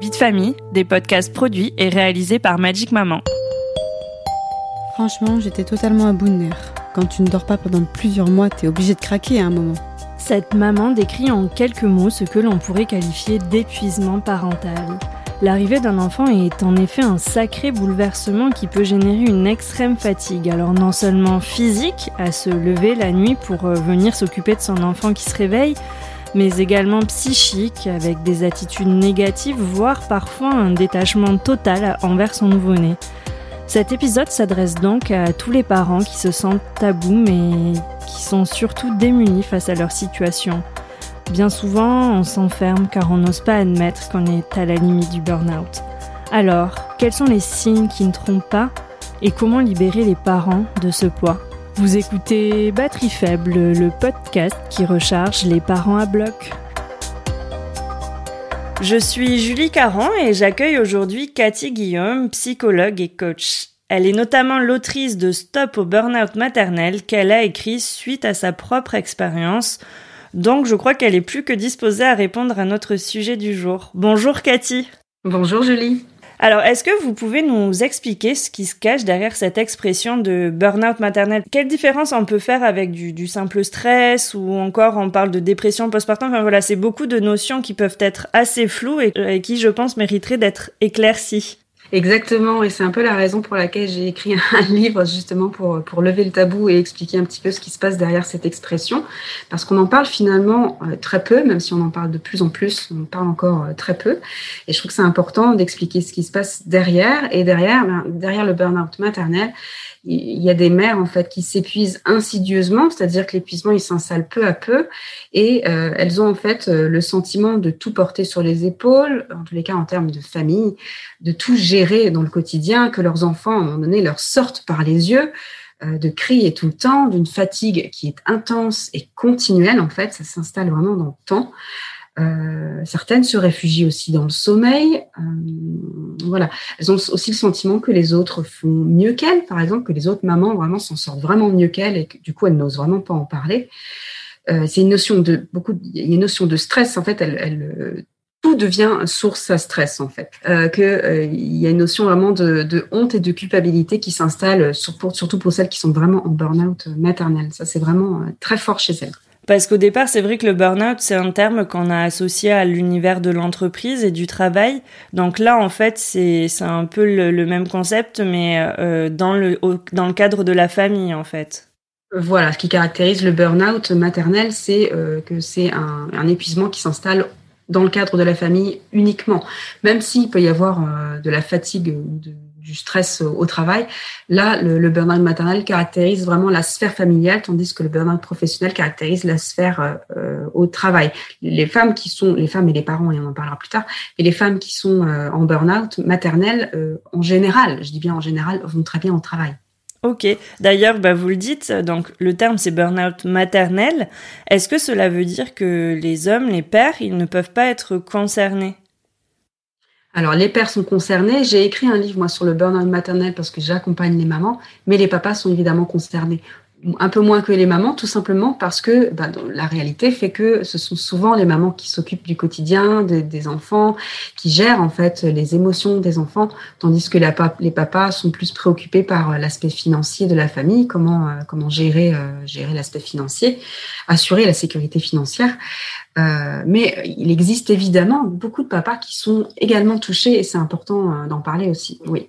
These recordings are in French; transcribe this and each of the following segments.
Vie de famille, des podcasts produits et réalisés par Magic Maman. Franchement, j'étais totalement à bout de nerfs. Quand tu ne dors pas pendant plusieurs mois, t'es obligé de craquer à un moment. Cette maman décrit en quelques mots ce que l'on pourrait qualifier d'épuisement parental. L'arrivée d'un enfant est en effet un sacré bouleversement qui peut générer une extrême fatigue. Alors non seulement physique, à se lever la nuit pour euh, venir s'occuper de son enfant qui se réveille, mais également psychique, avec des attitudes négatives, voire parfois un détachement total envers son nouveau-né. Cet épisode s'adresse donc à tous les parents qui se sentent tabous mais qui sont surtout démunis face à leur situation. Bien souvent, on s'enferme car on n'ose pas admettre qu'on est à la limite du burn-out. Alors, quels sont les signes qui ne trompent pas et comment libérer les parents de ce poids? Vous écoutez Batterie Faible, le podcast qui recharge les parents à bloc. Je suis Julie Caron et j'accueille aujourd'hui Cathy Guillaume, psychologue et coach. Elle est notamment l'autrice de Stop au burn-out maternel qu'elle a écrit suite à sa propre expérience. Donc je crois qu'elle est plus que disposée à répondre à notre sujet du jour. Bonjour Cathy. Bonjour Julie. Alors, est-ce que vous pouvez nous expliquer ce qui se cache derrière cette expression de burn-out maternel? Quelle différence on peut faire avec du, simple stress ou encore on parle de dépression postpartum? Enfin voilà, c'est beaucoup de notions qui peuvent être assez floues et, et qui, je pense, mériteraient d'être éclaircies. Exactement, et c'est un peu la raison pour laquelle j'ai écrit un livre justement pour, pour lever le tabou et expliquer un petit peu ce qui se passe derrière cette expression, parce qu'on en parle finalement euh, très peu, même si on en parle de plus en plus, on parle encore euh, très peu, et je trouve que c'est important d'expliquer ce qui se passe derrière, et derrière, ben, derrière le burn-out maternel, il y a des mères en fait qui s'épuisent insidieusement, c'est-à-dire que l'épuisement il s'installe peu à peu et euh, elles ont en fait euh, le sentiment de tout porter sur les épaules, en tous les cas en termes de famille, de tout gérer dans le quotidien, que leurs enfants à un moment donné leur sortent par les yeux, euh, de crier tout le temps, d'une fatigue qui est intense et continuelle en fait, ça s'installe vraiment dans le temps. Euh, certaines se réfugient aussi dans le sommeil. Euh, voilà, elles ont aussi le sentiment que les autres font mieux qu'elles, par exemple, que les autres mamans vraiment s'en sortent vraiment mieux qu'elles et que du coup elles n'osent vraiment pas en parler. Euh, c'est une notion de beaucoup, il y a une notion de stress. En fait, elle, elle tout devient source à stress en fait. Euh, euh, y a une notion vraiment de, de honte et de culpabilité qui s'installe, sur, surtout pour celles qui sont vraiment en burn-out maternel. Ça, c'est vraiment très fort chez elles. Parce qu'au départ, c'est vrai que le burn-out, c'est un terme qu'on a associé à l'univers de l'entreprise et du travail. Donc là, en fait, c'est un peu le, même concept, mais euh, dans, le, dans le cadre de la famille, en fait. Voilà, ce qui caractérise le burn-out maternel, c'est euh, que c'est un, épuisement qui s'installe dans le cadre de la famille uniquement. Même s'il peut y avoir euh, de la fatigue de du stress au travail. Là, le, burn-out maternel caractérise vraiment la sphère familiale, tandis que le burn-out professionnel caractérise la sphère euh, au travail. Les femmes qui sont, les femmes et les parents, et on en parlera plus tard, et les femmes qui sont euh, en burn-out maternel, euh, en général, je dis bien en général, vont très bien au travail. Ok. D'ailleurs, bah, vous le dites, donc le terme c'est burn-out maternel. Est-ce que cela veut dire que les hommes, les pères, ils ne peuvent pas être concernés? Alors, les pères sont concernés. J'ai écrit un livre, moi, sur le burn-out maternel parce que j'accompagne les mamans, mais les papas sont évidemment concernés. Un peu moins que les mamans, tout simplement parce que bah, la réalité fait que ce sont souvent les mamans qui s'occupent du quotidien des, enfants, qui gèrent en fait les émotions des enfants, tandis que les papas sont plus préoccupés par l'aspect financier de la famille, comment, euh, comment gérer, euh, gérer l'aspect financier, assurer la sécurité financière. Euh, mais il existe évidemment beaucoup de papas qui sont également touchés et c'est important euh, d'en parler aussi. Oui.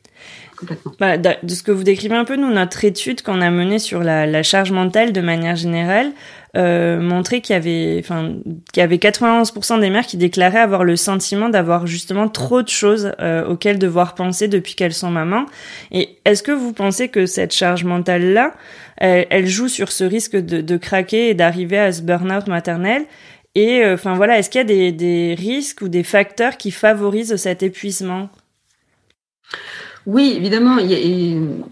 Complètement. Bah, de ce que vous décrivez un peu, nous, notre étude qu'on a menée sur la, charge mentale de manière générale euh, montrait qu'il y avait, enfin, qu'il y avait 91% des mères qui déclaraient avoir le sentiment d'avoir justement trop de choses euh, auxquelles devoir penser depuis qu'elles sont mamans. Et est-ce que vous pensez que cette charge mentale-là, elle, elle, joue sur ce risque de craquer et d'arriver à ce burn-out maternel? Et enfin voilà, est-ce qu'il y a des, risques ou des facteurs qui favorisent cet épuisement? Oui, évidemment.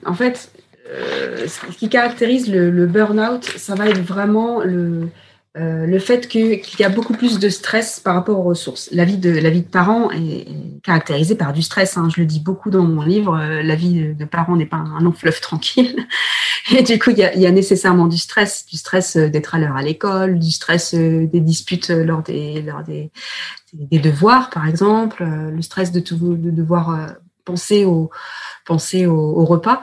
en fait, ce qui caractérise le, le burn-out, ça va être vraiment le, euh, le fait qu'il y a beaucoup plus de stress par rapport aux ressources. La vie de, la vie de parent est, caractérisée par du stress. Hein. Je le dis beaucoup dans mon livre. Euh, la vie de parent n'est pas un long fleuve tranquille. Et du coup, il y a, nécessairement du stress, du stress euh, d'être à l'heure à l'école, du stress des disputes lors des, lors des, des devoirs, par exemple, le stress de devoir penser au, penser au, au repas.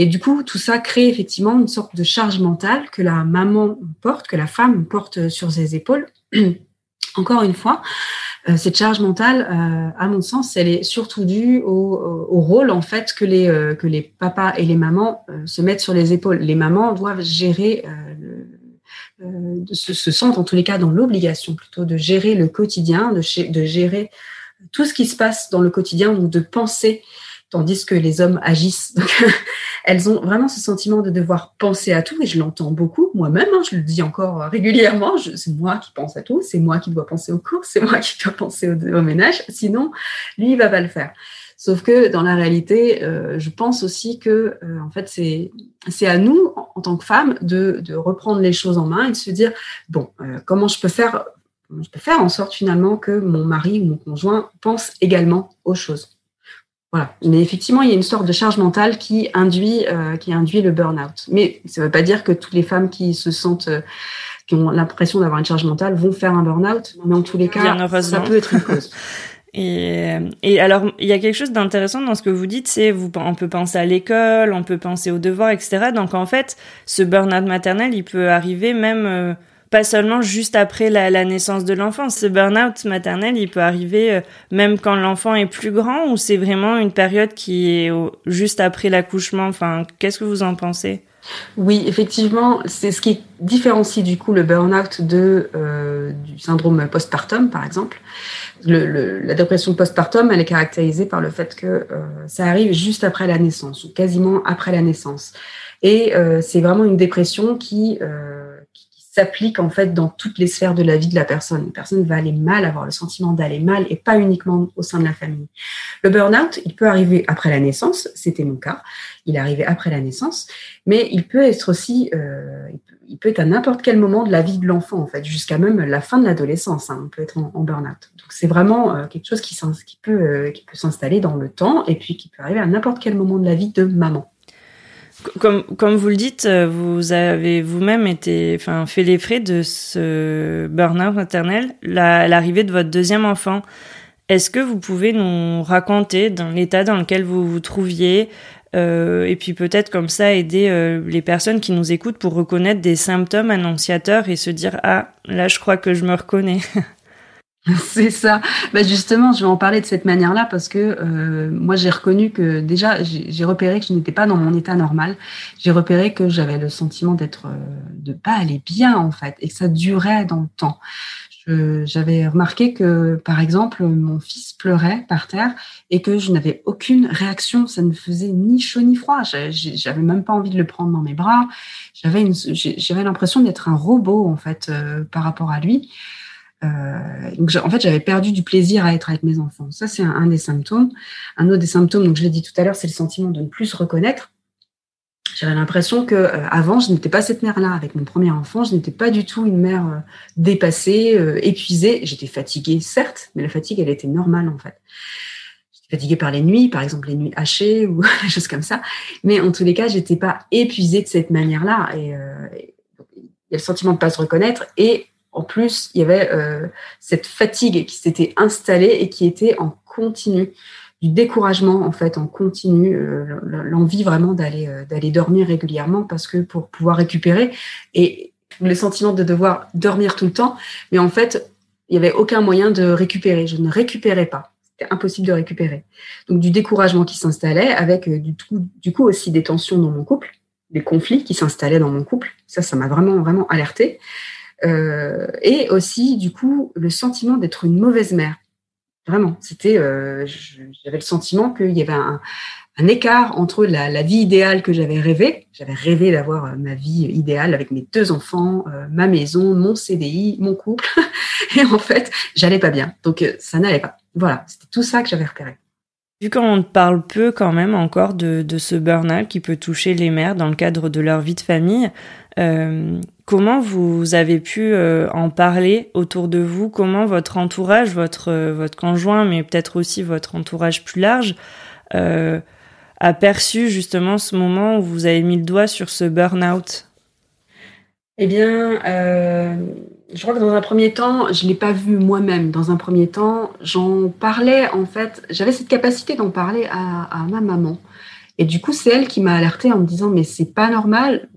Et du coup, tout ça crée effectivement une sorte de charge mentale que la maman porte, que la femme porte sur ses épaules. Encore une fois, euh, cette charge mentale, euh, à mon sens, elle est surtout due au, rôle en fait que les euh, que les papas et les mamans se mettent sur les épaules. Les mamans doivent gérer, se, se, sentent en tous les cas dans l'obligation plutôt de gérer le quotidien, de, de gérer tout ce qui se passe dans le quotidien, donc de penser tandis que les hommes agissent. Elles ont vraiment ce sentiment de devoir penser à tout, et je l'entends beaucoup moi-même, hein, je le dis encore régulièrement, c'est moi qui pense à tout, c'est moi qui dois penser aux courses, c'est moi qui dois penser au, ménage, sinon, lui, il va pas le faire. Sauf que dans la réalité, euh, je pense aussi que euh, en fait c'est à nous en, tant que femmes de, reprendre les choses en main et de se dire bon euh, comment je peux faire en sorte finalement que mon mari ou mon conjoint pense également aux choses. Voilà. Mais effectivement, il y a une sorte de charge mentale qui induit, euh, qui induit le burn-out. Mais ça ne veut pas dire que toutes les femmes qui se sentent, euh, qui ont l'impression d'avoir une charge mentale, vont faire un burn-out. Mais en tous les cas, ça peut être une cause. Et, et alors, il y a quelque chose d'intéressant dans ce que vous dites, c'est vous, on peut penser à l'école, on peut penser aux devoirs, etc. Donc en fait, ce burn-out maternel, il peut arriver même euh, pas seulement juste après la, naissance de l'enfant. Ce burn-out maternel, il peut arriver euh, même quand l'enfant est plus grand ou c'est vraiment une période qui est juste après l'accouchement? Enfin, qu'est-ce que vous en pensez? Oui, effectivement, c'est ce qui différencie du coup le burn-out de, euh, du syndrome postpartum, par exemple. Le, la dépression postpartum, elle est caractérisée par le fait que euh, ça arrive juste après la naissance, ou quasiment après la naissance. Et euh, c'est vraiment une dépression qui, euh, s'applique en fait dans toutes les sphères de la vie de la personne. Une personne va aller mal, avoir le sentiment d'aller mal et pas uniquement au sein de la famille. Le burn-out, il peut arriver après la naissance, c'était mon cas, il arrivé après la naissance, mais il peut être aussi, euh, il peut être à n'importe quel moment de la vie de l'enfant en fait, jusqu'à même la fin de l'adolescence, hein, on peut être en, burn-out. Donc c'est vraiment euh, quelque chose euh, qui peut s'installer dans le temps et puis qui peut arriver à n'importe quel moment de la vie de maman. Comme, comme vous le dites, euh, vous avez vous-même été, enfin, fait les frais de ce burn-out maternel, l'arrivée de votre deuxième enfant. Est-ce que vous pouvez nous raconter dans l'état dans lequel vous vous trouviez, euh, et puis peut-être comme ça aider euh, les personnes qui nous écoutent pour reconnaître des symptômes annonciateurs et se dire ah là je crois que je me reconnais. C'est ça. Bah justement, je vais en parler de cette manière-là parce que euh, moi, j'ai reconnu que déjà, j'ai repéré que je n'étais pas dans mon état normal. J'ai repéré que j'avais le sentiment d'être, euh, de pas aller bien en fait, et que ça durait dans le temps. J'avais remarqué que, par exemple, mon fils pleurait par terre et que je n'avais aucune réaction. Ça ne faisait ni chaud ni froid. J'avais même pas envie de le prendre dans mes bras. J'avais j'avais l'impression d'être un robot en fait euh, par rapport à lui. Euh, donc en fait, j'avais perdu du plaisir à être avec mes enfants. Ça, c'est un, des symptômes. Un autre des symptômes, donc je l'ai dit tout à l'heure, c'est le sentiment de ne plus se reconnaître. J'avais l'impression que euh, avant, je n'étais pas cette mère-là. Avec mon premier enfant, je n'étais pas du tout une mère euh, dépassée, épuisée. J'étais fatiguée, certes, mais la fatigue, elle était normale en fait. J'étais fatiguée par les nuits, par exemple les nuits hachées ou des choses comme ça. Mais en tous les cas, j'étais pas épuisée de cette manière-là. Et, et il y a le sentiment de ne pas se reconnaître et en plus, il y avait euh, cette fatigue qui s'était installée et qui était en continu, du découragement en fait en continu, euh, l'envie vraiment d'aller euh, d'aller dormir régulièrement parce que pour pouvoir récupérer et le sentiment de devoir dormir tout le temps, mais en fait, il n'y avait aucun moyen de récupérer. Je ne récupérais pas. C'était impossible de récupérer. Donc du découragement qui s'installait avec du, du coup aussi des tensions dans mon couple, des conflits qui s'installaient dans mon couple. Ça, ça m'a vraiment vraiment alerté. Euh, et aussi, du coup, le sentiment d'être une mauvaise mère. Vraiment, c'était, j'avais le sentiment qu'il y avait un, écart entre la, vie idéale que j'avais rêvé. J'avais rêvé d'avoir euh, ma vie idéale avec mes deux enfants, euh, ma maison, mon CDI, mon couple. Et en fait, j'allais pas bien. Donc, euh, ça n'allait pas. Voilà, c'était tout ça que j'avais repéré. Vu qu'on parle peu quand même encore de, ce burn-out qui peut toucher les mères dans le cadre de leur vie de famille, comment vous avez pu en parler autour de vous? Comment votre entourage, votre, votre conjoint, mais peut-être aussi votre entourage plus large, a perçu justement ce moment où vous avez mis le doigt sur ce burn-out? Eh bien, euh, je crois que dans un premier temps, je ne l'ai pas vu moi-même. Dans un premier temps, j'en parlais, en fait, j'avais cette capacité d'en parler à, ma maman. Et du coup, c'est elle qui m'a alertée en me disant, mais c'est pas normal.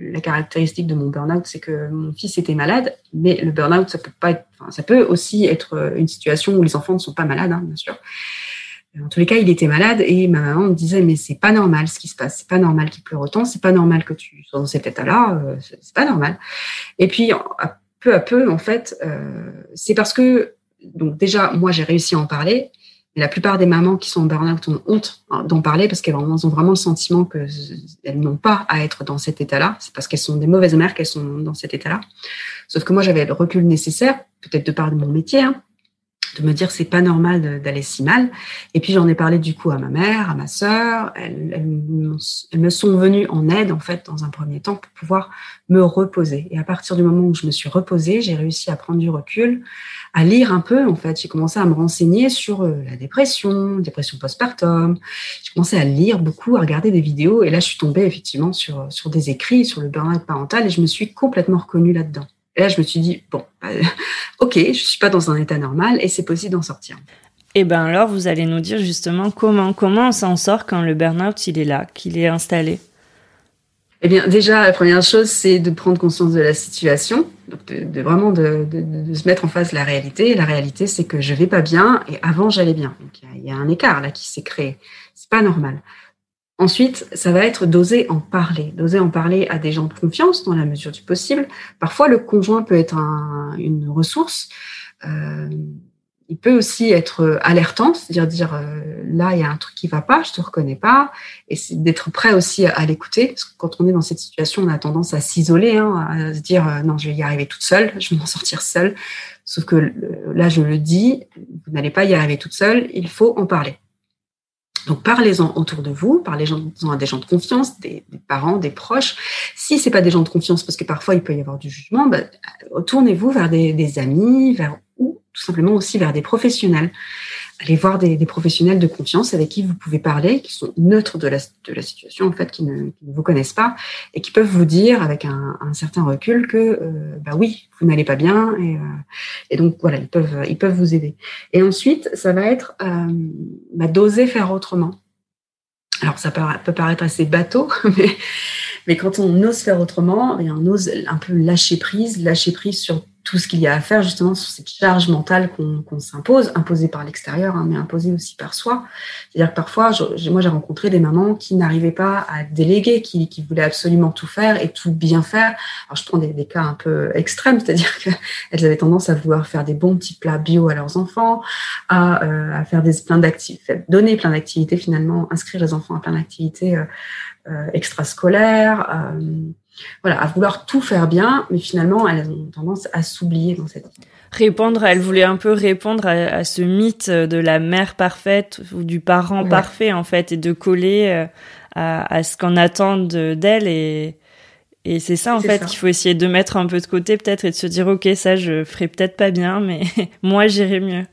La caractéristique de mon burn-out, c'est que mon fils était malade, mais le burn-out, ça peut ça aussi être une situation où les enfants ne sont pas malades, hein, bien sûr. En tous les cas, il était malade et ma maman me disait mais c'est pas normal ce qui se passe, c'est pas normal qu'il pleure autant, c'est pas normal que tu sois dans cet état-là, euh, c'est pas normal. Et puis peu à peu, en fait, euh, c'est parce que donc déjà moi j'ai réussi à en parler, mais la plupart des mamans qui sont en burn-out ont honte hein, d'en parler parce qu'elles ont vraiment le sentiment qu'elles n'ont pas à être dans cet état-là. C'est parce qu'elles sont des mauvaises mères qu'elles sont dans cet état-là. Sauf que moi j'avais le recul nécessaire, peut-être de part de mon métier. Hein, de me dire c'est pas normal d'aller si mal. Et puis j'en ai parlé du coup à ma mère, à ma sœur. Elles, me sont venues en aide en fait dans un premier temps pour pouvoir me reposer. Et à partir du moment où je me suis reposée, j'ai réussi à prendre du recul, à lire un peu en fait. J'ai commencé à me renseigner sur euh, la dépression, dépression postpartum. J'ai commencé à lire beaucoup, à regarder des vidéos. Et là, je suis tombée effectivement sur sur des écrits sur le burn-out parental et je me suis complètement reconnue là-dedans. Et là, je me suis dit, bon, bah, ok, je suis pas dans un état normal et c'est possible d'en sortir. Et eh ben alors, vous allez nous dire justement comment, comment on s'en sort quand le burn-out, il est là, qu'il est installé. Eh bien, déjà, la première chose, c'est de prendre conscience de la situation, de, vraiment de, se mettre en face de la réalité. Et la réalité, c'est que je vais pas bien et avant, j'allais bien. Donc, il y, y, a un écart là qui s'est créé. C'est pas normal. Ensuite, ça va être d'oser en parler, d'oser en parler à des gens de confiance dans la mesure du possible. Parfois, le conjoint peut être une ressource. Euh, il peut aussi être alertant, c'est-à-dire dire, euh, là, il y a un truc qui va pas, je te reconnais pas, et c'est d'être prêt aussi à, l'écouter, parce que quand on est dans cette situation, on a tendance à s'isoler, hein, à se dire, euh, non, je vais y arriver toute seule, je vais m'en sortir seule. Sauf que là, je le dis, vous n'allez pas y arriver toute seule, il faut en parler. Donc parlez-en autour de vous, parlez-en à des gens de confiance, des, parents, des proches. Si c'est pas des gens de confiance, parce que parfois il peut y avoir du jugement, bah, tournez-vous vers des, amis, vers ou tout simplement aussi vers des professionnels allez voir des, professionnels de confiance avec qui vous pouvez parler, qui sont neutres de la, de la situation, en fait, qui ne, vous connaissent pas et qui peuvent vous dire avec un, certain recul que, euh, bah oui, vous n'allez pas bien et, euh, et, donc voilà, ils peuvent, ils peuvent vous aider. Et ensuite, ça va être euh, bah, d'oser faire autrement. Alors ça peut, paraître assez bateau, mais, mais quand on ose faire autrement, on ose un peu lâcher prise, lâcher prise sur tout ce qu'il y a à faire justement sur cette charge mentale qu'on s'impose, imposée par l'extérieur, hein, mais imposée aussi par soi. C'est-à-dire que parfois, moi j'ai rencontré des mamans qui n'arrivaient pas à déléguer, qui, qui, voulaient absolument tout faire et tout bien faire. Alors je prends des, des cas un peu extrêmes, c'est-à-dire qu'elles avaient tendance à vouloir faire des bons petits plats bio à leurs enfants, à, euh, à faire des plein d'activités, donner plein d'activités finalement, inscrire les enfants à plein d'activités euh, euh, extrascolaires. Voilà, à vouloir tout faire bien, mais finalement, elles ont tendance à s'oublier dans cette répondre, elle voulait un peu répondre à, ce mythe de la mère parfaite ou du parent parfait en fait, et de coller euh, à, ce qu'on attend d'elle et et c'est ça en fait qu'il faut essayer de mettre un peu de côté peut-être et de se dire ok ça je ferai peut-être pas bien, mais moi j'irai mieux.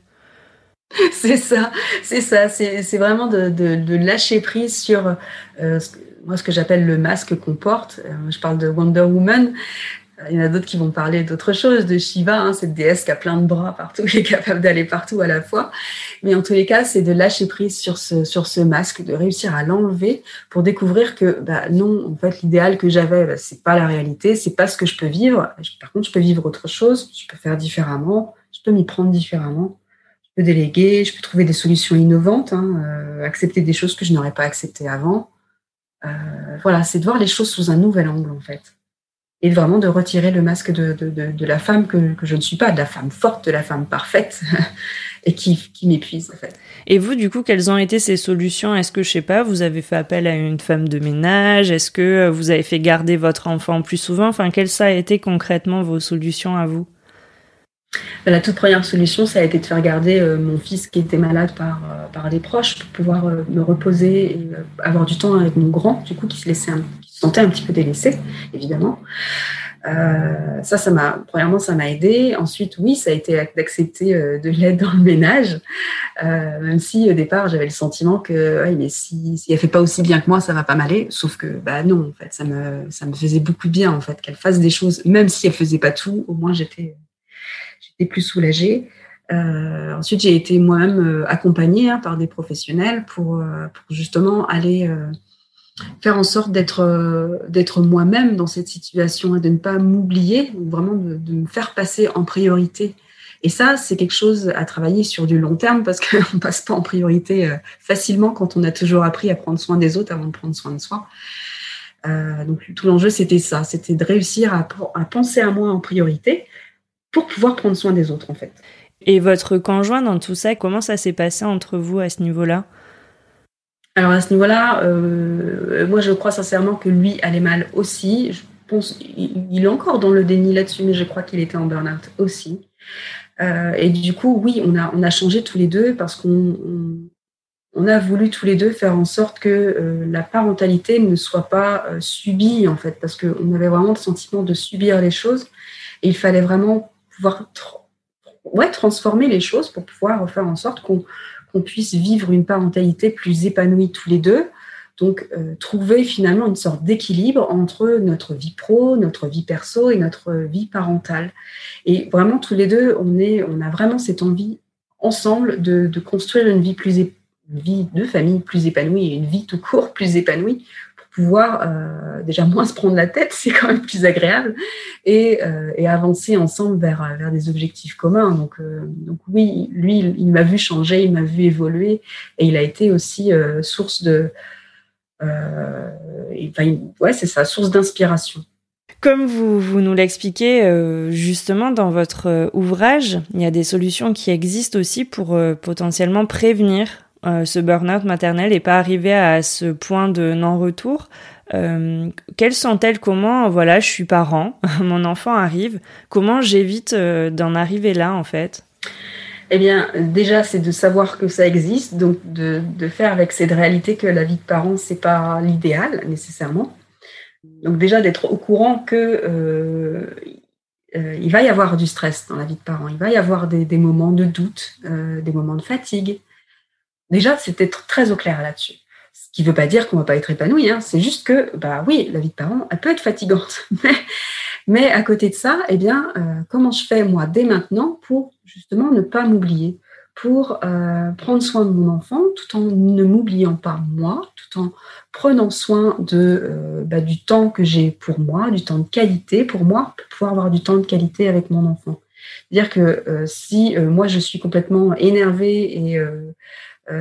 C'est ça, c'est ça, c'est vraiment de, de, lâcher prise sur euh, moi, ce que j'appelle le masque qu'on porte. Euh, je parle de Wonder Woman. Euh, il y en a d'autres qui vont parler d'autre chose, de Shiva, hein, cette déesse qui a plein de bras partout, qui est capable d'aller partout à la fois. Mais en tous les cas, c'est de lâcher prise sur ce, masque, de réussir à l'enlever pour découvrir que bah, non, en fait, l'idéal que j'avais, bah, c'est pas la réalité, c'est pas ce que je peux vivre. Par contre, je peux vivre autre chose, je peux faire différemment, je peux m'y prendre différemment, je peux déléguer, je peux trouver des solutions innovantes, hein, euh, accepter des choses que je n'aurais pas acceptées avant. Euh, voilà, c'est de voir les choses sous un nouvel angle en fait. Et vraiment de retirer le masque de, de, la femme que, que, je ne suis pas, de la femme forte, de la femme parfaite, et qui, qui m'épuisent en fait. Et vous, du coup, quelles ont été ces solutions? Est-ce que, je sais pas, vous avez fait appel à une femme de ménage? Est-ce que euh, vous avez fait garder votre enfant plus souvent? Enfin, quelles ça a été concrètement vos solutions à vous? La toute première solution, ça a été de faire garder euh, mon fils qui était malade par, euh, par des proches pour pouvoir me reposer et avoir du temps avec mon grand, du coup, qui se, laissait qui se sentait un petit peu délaissé, évidemment. Euh, ça, ça m'a, premièrement, ça m'a aidé. Ensuite, oui, ça a été d'accepter euh, de l'aide dans le ménage, euh, même si au départ, j'avais le sentiment que, ouais, mais si, si elle fait pas aussi bien que moi, ça va pas m'aller. Sauf que, bah non, en fait, ça me, ça me faisait beaucoup de bien, en fait, qu'elle fasse des choses, même si elle faisait pas tout. Au moins, j'étais, j'étais plus soulagée. Euh, ensuite, j'ai été moi-même accompagnée hein, par des professionnels pour, pour justement aller faire en sorte d'être euh, moi-même dans cette situation et de ne pas m'oublier, vraiment de, me faire passer en priorité. Et ça, c'est quelque chose à travailler sur du long terme parce qu'on passe pas en priorité euh, facilement quand on a toujours appris à prendre soin des autres avant de prendre soin de soi. Euh, donc tout l'enjeu, c'était ça, c'était de réussir à penser à moi en priorité pour pouvoir prendre soin des autres en fait. Et votre conjoint dans tout ça, comment ça s'est passé entre vous à ce niveau-là? Alors à ce niveau-là, euh, moi je crois sincèrement que lui allait mal aussi. Je pense, il, est encore dans le déni là-dessus, mais je crois qu'il était en burn-out aussi. Euh, et du coup, oui, on a, on a changé tous les deux parce qu'on on, a voulu tous les deux faire en sorte que euh, la parentalité ne soit pas subie en fait, parce qu'on avait vraiment le sentiment de subir les choses. Et il fallait vraiment pouvoir ouais, transformer les choses pour pouvoir faire en sorte qu'on puisse vivre une parentalité plus épanouie tous les deux. Donc, euh, trouver finalement une sorte d'équilibre entre notre vie pro, notre vie perso et notre vie parentale. Et vraiment, tous les deux, on, est, on a vraiment cette envie ensemble de, de construire une vie plus une vie de famille plus épanouie et une vie tout court plus épanouie pouvoir euh, déjà moins se prendre la tête, c'est quand même plus agréable, et, euh, et, avancer ensemble vers, vers des objectifs communs. Donc, euh, donc oui, lui, il, m'a vu changer, il m'a vu évoluer, et il a été aussi euh, source de... Enfin, ouais, c'est ça, source d'inspiration. Comme vous, vous nous l'expliquez justement dans votre ouvrage, il y a des solutions qui existent aussi pour potentiellement prévenir euh, ce burn-out maternel et pas arriver à ce point de non-retour. Euh, quelles sont-elles? Comment, voilà, je suis parent, mon enfant arrive. Comment j'évite euh, d'en arriver là, en fait? Eh bien, déjà, c'est de savoir que ça existe, donc de, faire avec cette réalité que la vie de parent, c'est pas l'idéal nécessairement. Donc déjà d'être au courant que il va y avoir du stress dans la vie de parent, il va y avoir des, moments de doute, des moments de fatigue, Déjà, c'était très au clair là-dessus. Ce qui ne veut pas dire qu'on ne va pas être épanoui, hein. c'est juste que, bah oui, la vie de parent, elle peut être fatigante. Mais, à côté de ça, eh bien, euh, comment je fais moi dès maintenant pour justement ne pas m'oublier, pour euh, prendre soin de mon enfant tout en ne m'oubliant pas moi, tout en prenant soin de, euh, bah, du temps que j'ai pour moi, du temps de qualité pour moi, pour pouvoir avoir du temps de qualité avec mon enfant. Dire que si moi je suis complètement énervée et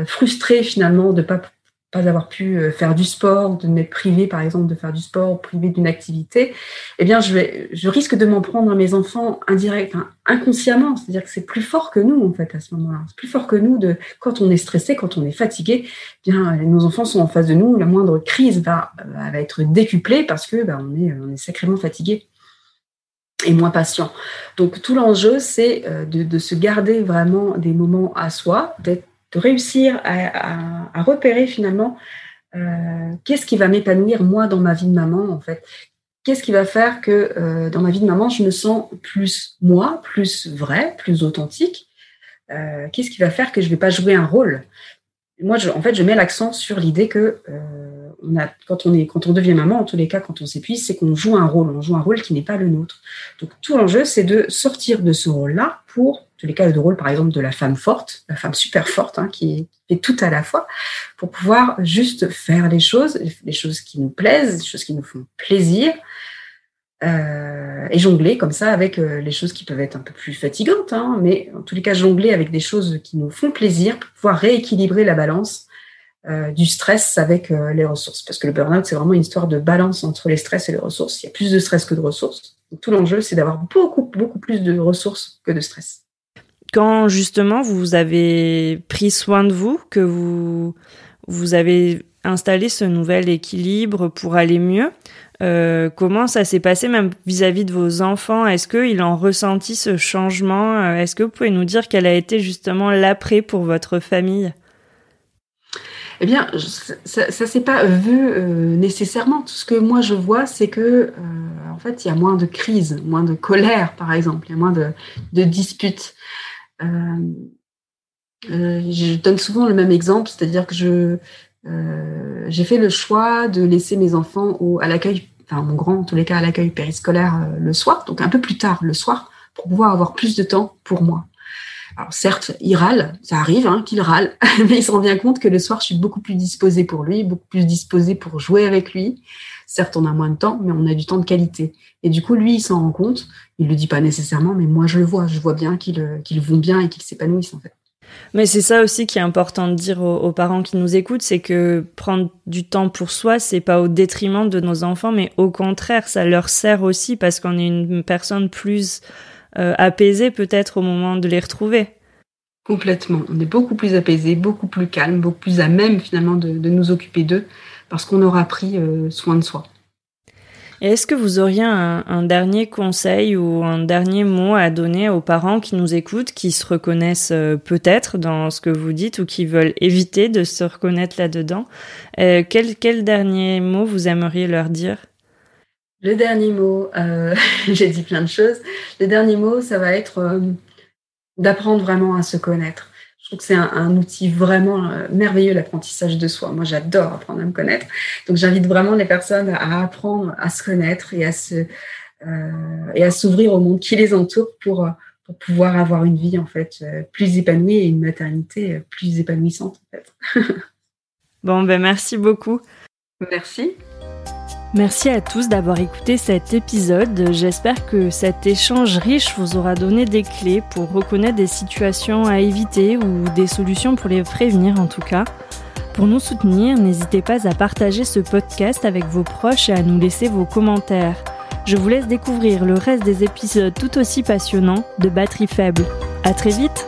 frustrée finalement de pas pas avoir pu euh, faire du sport, de m'être privée par exemple de faire du sport, privée d'une activité, eh bien je vais, je risque de m'en prendre à mes enfants indirect, inconsciemment. C'est-à-dire que c'est plus fort que nous en fait à ce moment-là. C'est plus fort que nous de quand on est stressé, quand on est fatigué. Eh bien nos enfants sont en face de nous, la moindre crise va, va être décuplée parce que bah, on est on est sacrément fatigué et moins patient. Donc tout l'enjeu, c'est euh, de, se garder vraiment des moments à soi, d'être de réussir à, repérer finalement euh, qu'est-ce qui va m'épanouir moi dans ma vie de maman en fait? Qu'est-ce qui va faire que euh, dans ma vie de maman, je me sens plus moi, plus vrai, plus authentique? Euh, Qu'est-ce qui va faire que je vais pas jouer un rôle? Moi, je, en fait, je mets l'accent sur l'idée que on a, quand, on est, quand on devient maman, en tous les cas, quand on s'épuise, c'est qu'on joue un rôle. On joue un rôle qui n'est pas le nôtre. Donc, tout l'enjeu, c'est de sortir de ce rôle-là pour tous les cas de rôle, par exemple, de la femme forte, la femme super forte, hein, qui fait tout à la fois, pour pouvoir juste faire les choses, les choses qui nous plaisent, les choses qui nous font plaisir, euh, et jongler comme ça avec euh, les choses qui peuvent être un peu plus fatigantes, hein, mais en tous les cas jongler avec des choses qui nous font plaisir pour pouvoir rééquilibrer la balance euh, du stress avec euh, les ressources. Parce que le burn-out, c'est vraiment une histoire de balance entre les stress et les ressources. Il y a plus de stress que de ressources. Donc, tout l'enjeu, c'est d'avoir beaucoup, beaucoup plus de ressources que de stress. Quand justement vous avez pris soin de vous, que vous, vous avez installé ce nouvel équilibre pour aller mieux, euh, comment ça s'est passé même vis-à-vis de vos enfants? Est-ce qu'ils ont ressenti ce changement? Euh, Est-ce que vous pouvez nous dire quel a été justement l'après pour votre famille? Eh bien, ça ne s'est pas vu euh, nécessairement. Tout ce que moi je vois, c'est que en fait, il y a moins de crises, moins de colère, par exemple, il y a moins de, de disputes. Je donne souvent le même exemple, c'est-à-dire que je j'ai fait le choix de laisser mes enfants à l'accueil enfin mon grand en tous les cas à l'accueil périscolaire euh, le soir, donc un peu plus tard le soir, pour pouvoir avoir plus de temps pour moi. Alors certes, il râle, ça arrive hein, qu'il râle, mais il se rend bien compte que le soir, je suis beaucoup plus disposée pour lui, beaucoup plus disposée pour jouer avec lui. Certes, on a moins de temps, mais on a du temps de qualité. Et du coup, lui, il s'en rend compte. Il le dit pas nécessairement, mais moi, je le vois. Je vois bien qu'ils euh, vont bien et qu'ils s'épanouissent en fait. Mais c'est ça aussi qui est important de dire aux, parents qui nous écoutent, c'est que prendre du temps pour soi, c'est pas au détriment de nos enfants, mais au contraire, ça leur sert aussi parce qu'on est une personne plus euh, apaisée peut-être au moment de les retrouver. Complètement. On est beaucoup plus apaisé, beaucoup plus calme, beaucoup plus à même finalement de, nous occuper d'eux parce qu'on aura pris euh, soin de soi. Est-ce que vous auriez un, dernier conseil ou un dernier mot à donner aux parents qui nous écoutent, qui se reconnaissent euh, peut-être dans ce que vous dites ou qui veulent éviter de se reconnaître là-dedans euh, quel, quel dernier mot vous aimeriez leur dire? Le dernier mot, euh, j'ai dit plein de choses. Le dernier mot, ça va être d'apprendre vraiment à se connaître que c'est un, outil vraiment euh, merveilleux, l'apprentissage de soi. Moi, j'adore apprendre à me connaître. Donc, j'invite vraiment les personnes à apprendre à se connaître et à se euh, et à s'ouvrir au monde qui les entoure pour pour pouvoir avoir une vie en fait euh, plus épanouie et une maternité plus épanouissante en fait. bon ben merci beaucoup. Merci. Merci à tous d'avoir écouté cet épisode. J'espère que cet échange riche vous aura donné des clés pour reconnaître des situations à éviter ou des solutions pour les prévenir en tout cas. Pour nous soutenir, n'hésitez pas à partager ce podcast avec vos proches et à nous laisser vos commentaires. Je vous laisse découvrir le reste des épisodes tout aussi passionnants de Batterie Faible. À très vite!